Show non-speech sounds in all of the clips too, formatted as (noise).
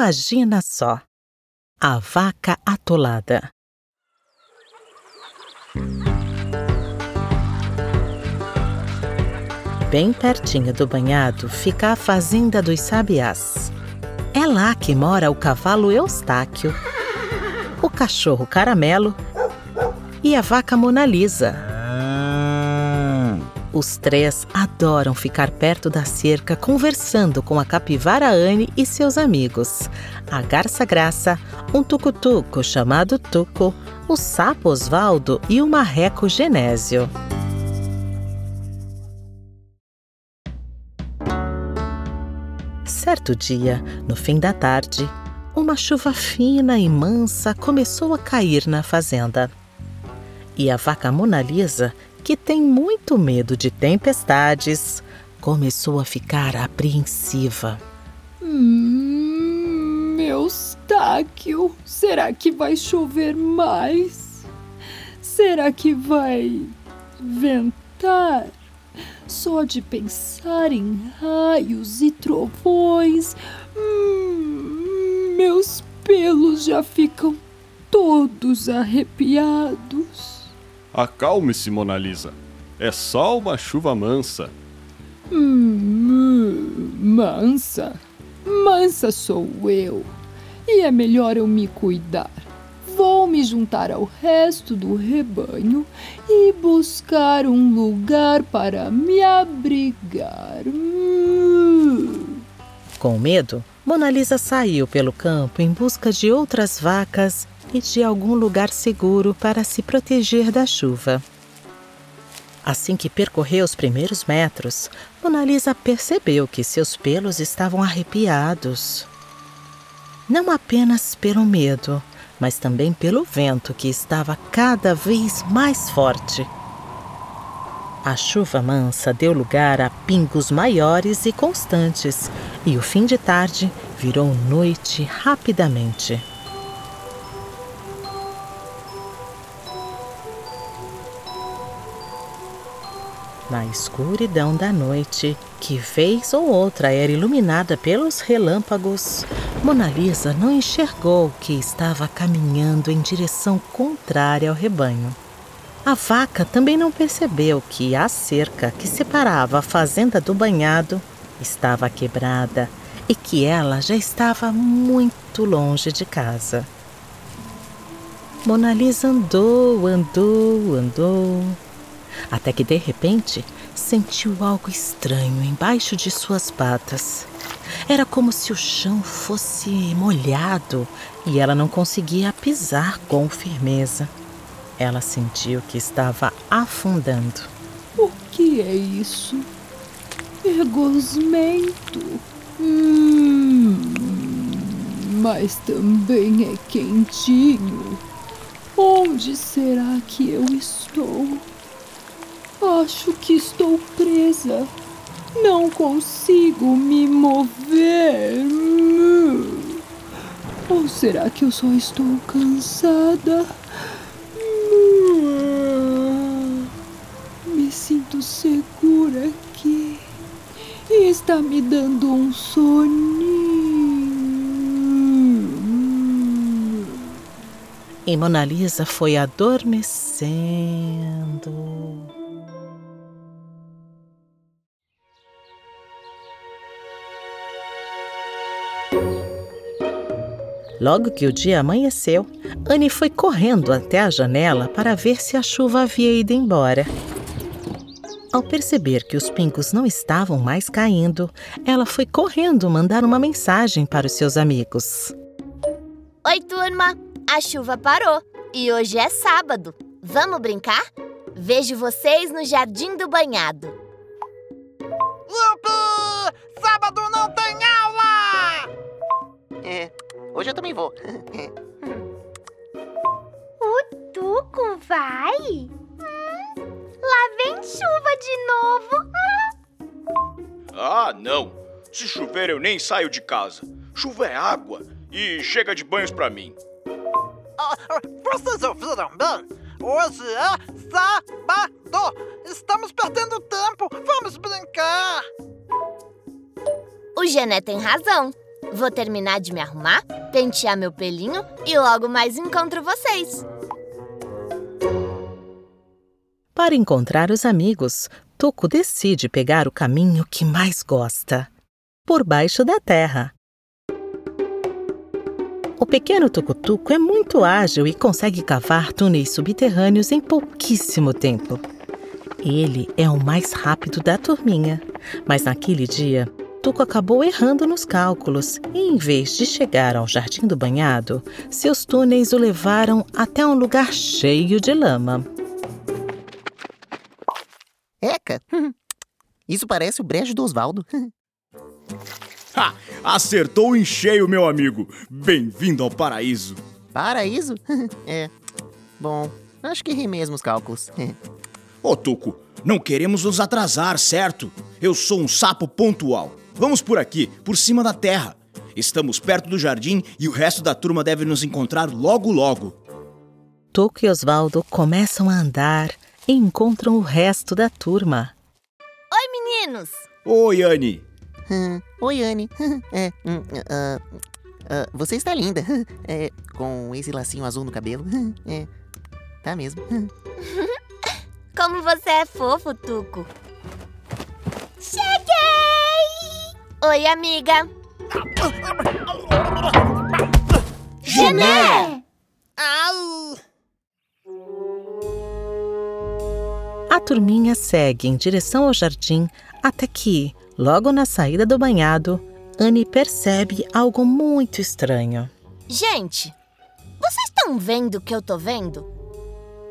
Imagina só! A vaca atolada. Bem pertinho do banhado fica a fazenda dos sabiás. É lá que mora o cavalo Eustáquio, o cachorro Caramelo e a vaca Mona Lisa. Os três adoram ficar perto da cerca conversando com a capivara Anne e seus amigos, a garça Graça, um tucutuco chamado Tuco, o sapo Osvaldo e o marreco Genésio. Certo dia, no fim da tarde, uma chuva fina e mansa começou a cair na fazenda. E a vaca Mona Lisa, que tem muito medo de tempestades, começou a ficar apreensiva. Hum, Eustáquio, será que vai chover mais? Será que vai ventar? Só de pensar em raios e trovões, hum, meus pelos já ficam todos arrepiados. Acalme-se, Mona Lisa. É só uma chuva mansa. Hum, mansa? Mansa sou eu. E é melhor eu me cuidar. Vou me juntar ao resto do rebanho e buscar um lugar para me abrigar. Hum. Com medo, Mona Lisa saiu pelo campo em busca de outras vacas e de algum lugar seguro para se proteger da chuva. Assim que percorreu os primeiros metros, Mona Lisa percebeu que seus pelos estavam arrepiados. Não apenas pelo medo, mas também pelo vento que estava cada vez mais forte. A chuva mansa deu lugar a pingos maiores e constantes, e o fim de tarde virou noite rapidamente. Na escuridão da noite, que vez ou outra era iluminada pelos relâmpagos, Mona Lisa não enxergou que estava caminhando em direção contrária ao rebanho. A vaca também não percebeu que a cerca que separava a fazenda do banhado estava quebrada e que ela já estava muito longe de casa. Mona Lisa andou, andou, andou até que de repente sentiu algo estranho embaixo de suas patas. Era como se o chão fosse molhado e ela não conseguia pisar com firmeza. Ela sentiu que estava afundando. O que é isso? Ergosmento. Hum, mas também é quentinho. Onde será que eu estou? Acho que estou presa. Não consigo me mover. Ou será que eu só estou cansada? Me sinto segura aqui. E está me dando um soninho. E Mona Lisa foi adormecendo. Logo que o dia amanheceu, Anne foi correndo até a janela para ver se a chuva havia ido embora. Ao perceber que os pingos não estavam mais caindo, ela foi correndo mandar uma mensagem para os seus amigos. Oi, turma! A chuva parou e hoje é sábado. Vamos brincar? Vejo vocês no Jardim do Banhado. Yupi! Sábado não tem aula! É, Hoje eu também vou. (laughs) o Tuco vai? Hum, lá vem chuva de novo. ah, não. Se chover eu nem saio de casa. Chuva é água e chega de banhos para mim. Ah, vocês ouviram bem? Hoje é sábado. Estamos perdendo tempo. Vamos brincar. O Gené tem razão. Vou terminar de me arrumar, pentear meu pelinho e logo mais encontro vocês. Para encontrar os amigos, Tuco decide pegar o caminho que mais gosta por baixo da terra. O pequeno tucutuco é muito ágil e consegue cavar túneis subterrâneos em pouquíssimo tempo. Ele é o mais rápido da turminha, mas naquele dia, Tuco acabou errando nos cálculos e, em vez de chegar ao jardim do banhado, seus túneis o levaram até um lugar cheio de lama. Eca! (laughs) Isso parece o brejo do Osvaldo. (laughs) Ha! Acertou em cheio, meu amigo. Bem-vindo ao paraíso. Paraíso? (laughs) é. Bom, acho que errei mesmo os cálculos. Ô, Tuco, não queremos nos atrasar, certo? Eu sou um sapo pontual. Vamos por aqui, por cima da terra. Estamos perto do jardim e o resto da turma deve nos encontrar logo logo. Tuco e Osvaldo começam a andar e encontram o resto da turma. Oi, meninos! Oi, Anne. Hum, Oi, Anne. (laughs) É, hum, ah, ah, você está linda. (laughs) É, com esse lacinho azul no cabelo. (laughs) É, tá mesmo. Como você é fofo, Tuco. Cheguei! Oi, amiga. Gené! A turminha segue em direção ao jardim até que, logo na saída do banhado, Anne percebe algo muito estranho. Gente, vocês estão vendo o que eu tô vendo?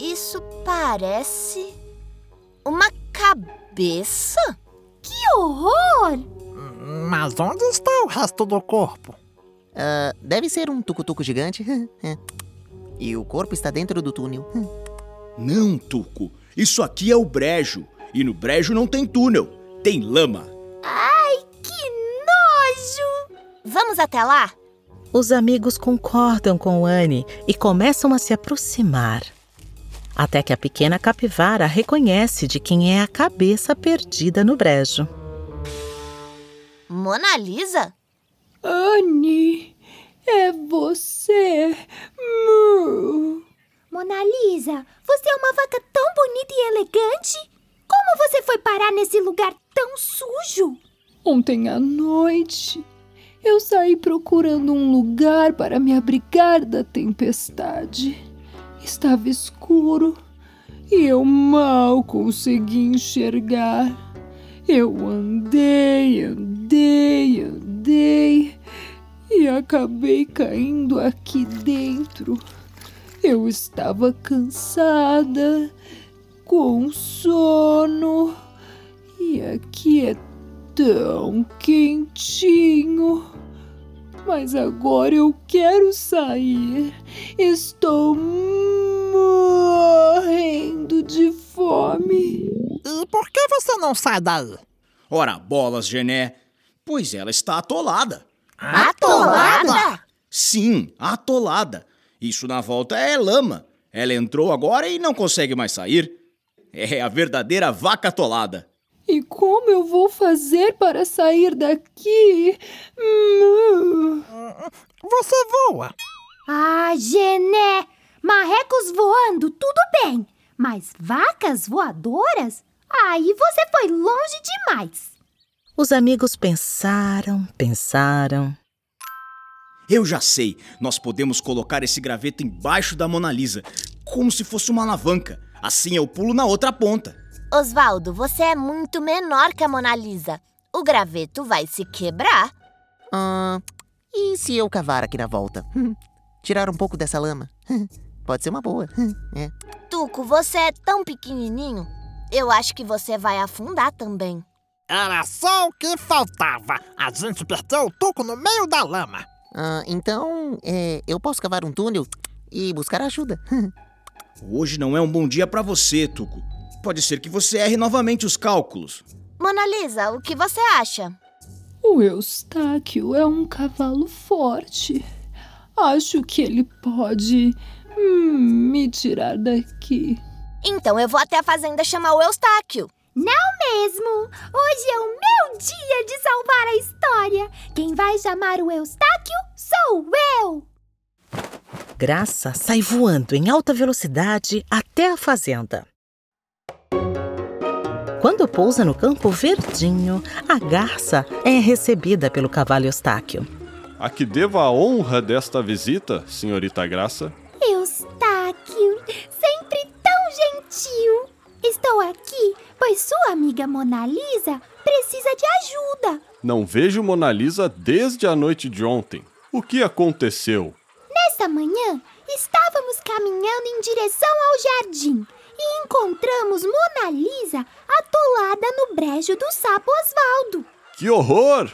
Isso parece uma cabeça? Que horror! Mas onde está o resto do corpo? Ah, deve ser um tucutuco gigante. (laughs) É. E o corpo está dentro do túnel. (laughs) Não, Tuco. Isso aqui é o brejo. E no brejo não tem túnel, tem lama. Ai, que nojo! Vamos até lá? Os amigos concordam com Anne e começam a se aproximar. Até que a pequena capivara reconhece de quem é a cabeça perdida no brejo. Mona Lisa? Anne, é você. Mu. Mona Lisa, você é uma vaca tão bonita e elegante? Como você foi parar nesse lugar tão sujo? Ontem à noite, eu saí procurando um lugar para me abrigar da tempestade. Estava escuro e eu mal consegui enxergar. Eu andei, andei, andei e acabei caindo aqui dentro. Eu estava cansada, com sono, e aqui é tão quentinho. Mas agora eu quero sair. Estou morrendo de fome. E por que você não sai daí? Ora, bolas, Gené. Pois ela está atolada. Atolada? Sim, atolada. Isso na volta é lama. Ela entrou agora e não consegue mais sair. É a verdadeira vaca atolada. E como eu vou fazer para sair daqui? Hum. Você voa. Ah, Gené! Marrecos voando, tudo bem. Mas vacas voadoras? Aí você foi longe demais. Os amigos pensaram, pensaram. Eu já sei, nós podemos colocar esse graveto embaixo da Mona Lisa, como se fosse uma alavanca. Assim eu pulo na outra ponta. Osvaldo, você é muito menor que a Mona Lisa. O graveto vai se quebrar. Ah, e se eu cavar aqui na volta? (laughs) Tirar um pouco dessa lama? (laughs) Pode ser uma boa. (laughs) É. Tuco, você é tão pequenininho. Eu acho que você vai afundar também. Era só o que faltava. A gente perdeu o tuco no meio da lama. Ah, então, é, eu posso cavar um túnel e buscar ajuda. (laughs) Hoje não é um bom dia pra você, Tuco. Pode ser que você erre novamente os cálculos. Mona Lisa, o que você acha? O Eustáquio é um cavalo forte. Acho que ele pode hum, me tirar daqui. Então eu vou até a fazenda chamar o Eustáquio. Não mesmo! Hoje é o meu dia de salvar a história. Quem vai chamar o Eustáquio sou eu. Graça sai voando em alta velocidade até a fazenda. Quando pousa no campo verdinho, a garça é recebida pelo cavalo Eustáquio. A que devo a honra desta visita, senhorita Graça? Eustáquio. Estou aqui pois sua amiga Mona Lisa precisa de ajuda. Não vejo Mona Lisa desde a noite de ontem. O que aconteceu? Nesta manhã, estávamos caminhando em direção ao jardim e encontramos Mona Lisa atolada no brejo do sapo Osvaldo. Que horror!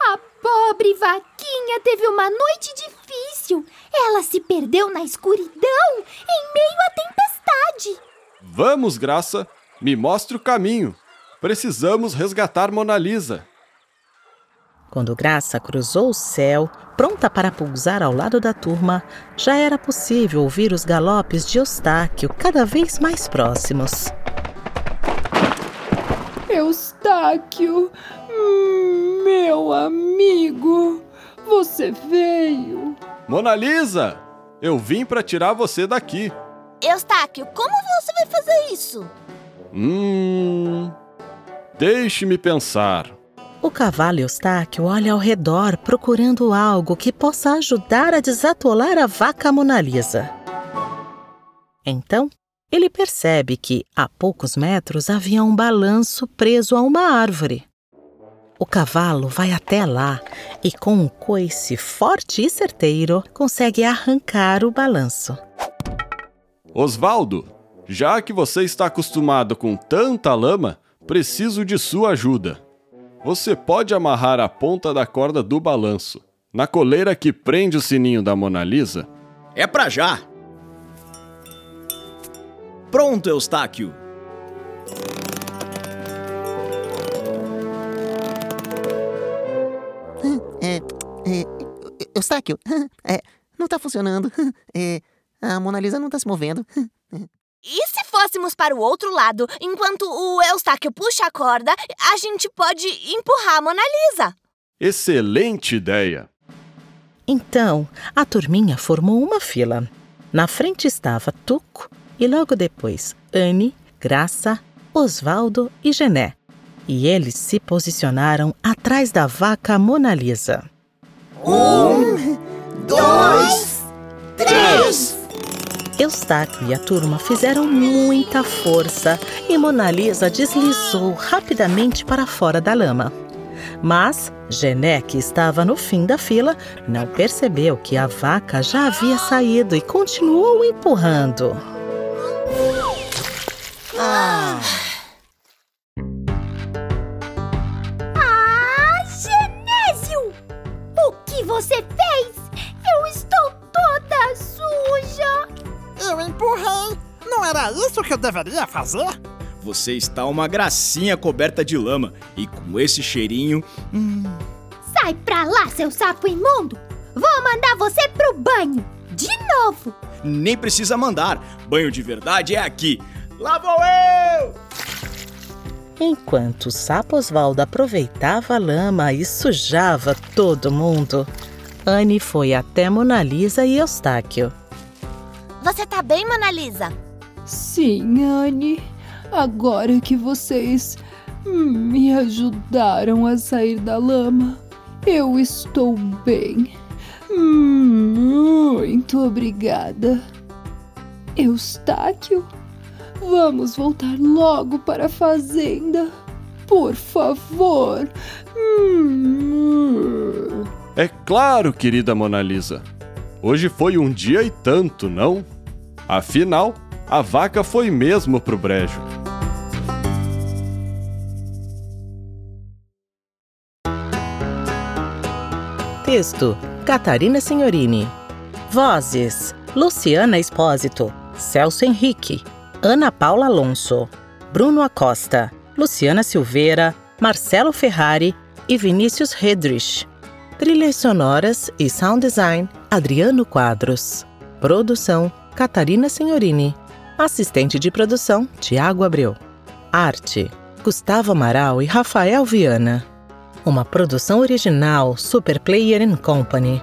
A pobre vaquinha teve uma noite difícil. Ela se perdeu na escuridão em meio à tempestade. Vamos, Graça, me mostre o caminho. Precisamos resgatar Mona Lisa. Quando Graça cruzou o céu, pronta para pousar ao lado da turma, já era possível ouvir os galopes de Eustáquio cada vez mais próximos. Eustáquio, meu amigo, você veio. Mona Lisa, eu vim para tirar você daqui. Eustáquio, como você vai fazer isso? Hum. Deixe-me pensar. O cavalo Eustáquio olha ao redor procurando algo que possa ajudar a desatolar a vaca Mona Lisa. Então, ele percebe que, a poucos metros, havia um balanço preso a uma árvore. O cavalo vai até lá e, com um coice forte e certeiro, consegue arrancar o balanço. Osvaldo, já que você está acostumado com tanta lama, preciso de sua ajuda. Você pode amarrar a ponta da corda do balanço na coleira que prende o sininho da Mona Lisa? É pra já! Pronto, Eustáquio! É, é, Eustáquio, é, não tá funcionando. É, a Mona Lisa não tá se movendo. E se fôssemos para o outro lado, enquanto o Eustáquio puxa a corda, a gente pode empurrar a Mona Lisa. Excelente ideia! Então, a turminha formou uma fila. Na frente estava Tuco e logo depois Anne, Graça, Osvaldo e Gené. E eles se posicionaram atrás da vaca Mona Lisa. Um, dois, três. Eustáquio e a turma fizeram muita força e Mona Lisa deslizou rapidamente para fora da lama. Mas Gené, que estava no fim da fila, não percebeu que a vaca já havia saído e continuou empurrando. Ah, que eu deveria fazer? Você está uma gracinha coberta de lama e com esse cheirinho. hum, Sai pra lá, seu sapo imundo! Vou mandar você pro banho! De novo! nem precisa mandar. Banho de verdade é aqui. Lá vou eu! Enquanto o sapo Osvaldo aproveitava a lama e sujava todo mundo, Anne foi até Mona Lisa e Eustáquio. Você tá bem, Mona Lisa? Sim, Anne. Agora que vocês me ajudaram a sair da lama, eu estou bem. Muito obrigada. Eustáquio, vamos voltar logo para a fazenda. Por favor. É claro, querida Mona Lisa. Hoje foi um dia e tanto, não? Afinal, a vaca foi mesmo pro brejo. Texto: Catarina Senhorini. Vozes: Luciana Espósito, Celso Henrique, Ana Paula Alonso, Bruno Acosta, Luciana Silveira, Marcelo Ferrari e Vinícius Redrich. Trilhas sonoras e sound design: Adriano Quadros. Produção: Catarina Senhorini. Assistente de produção: Tiago Abreu. Arte: Gustavo Amaral e Rafael Viana. Uma produção original Super Player Company.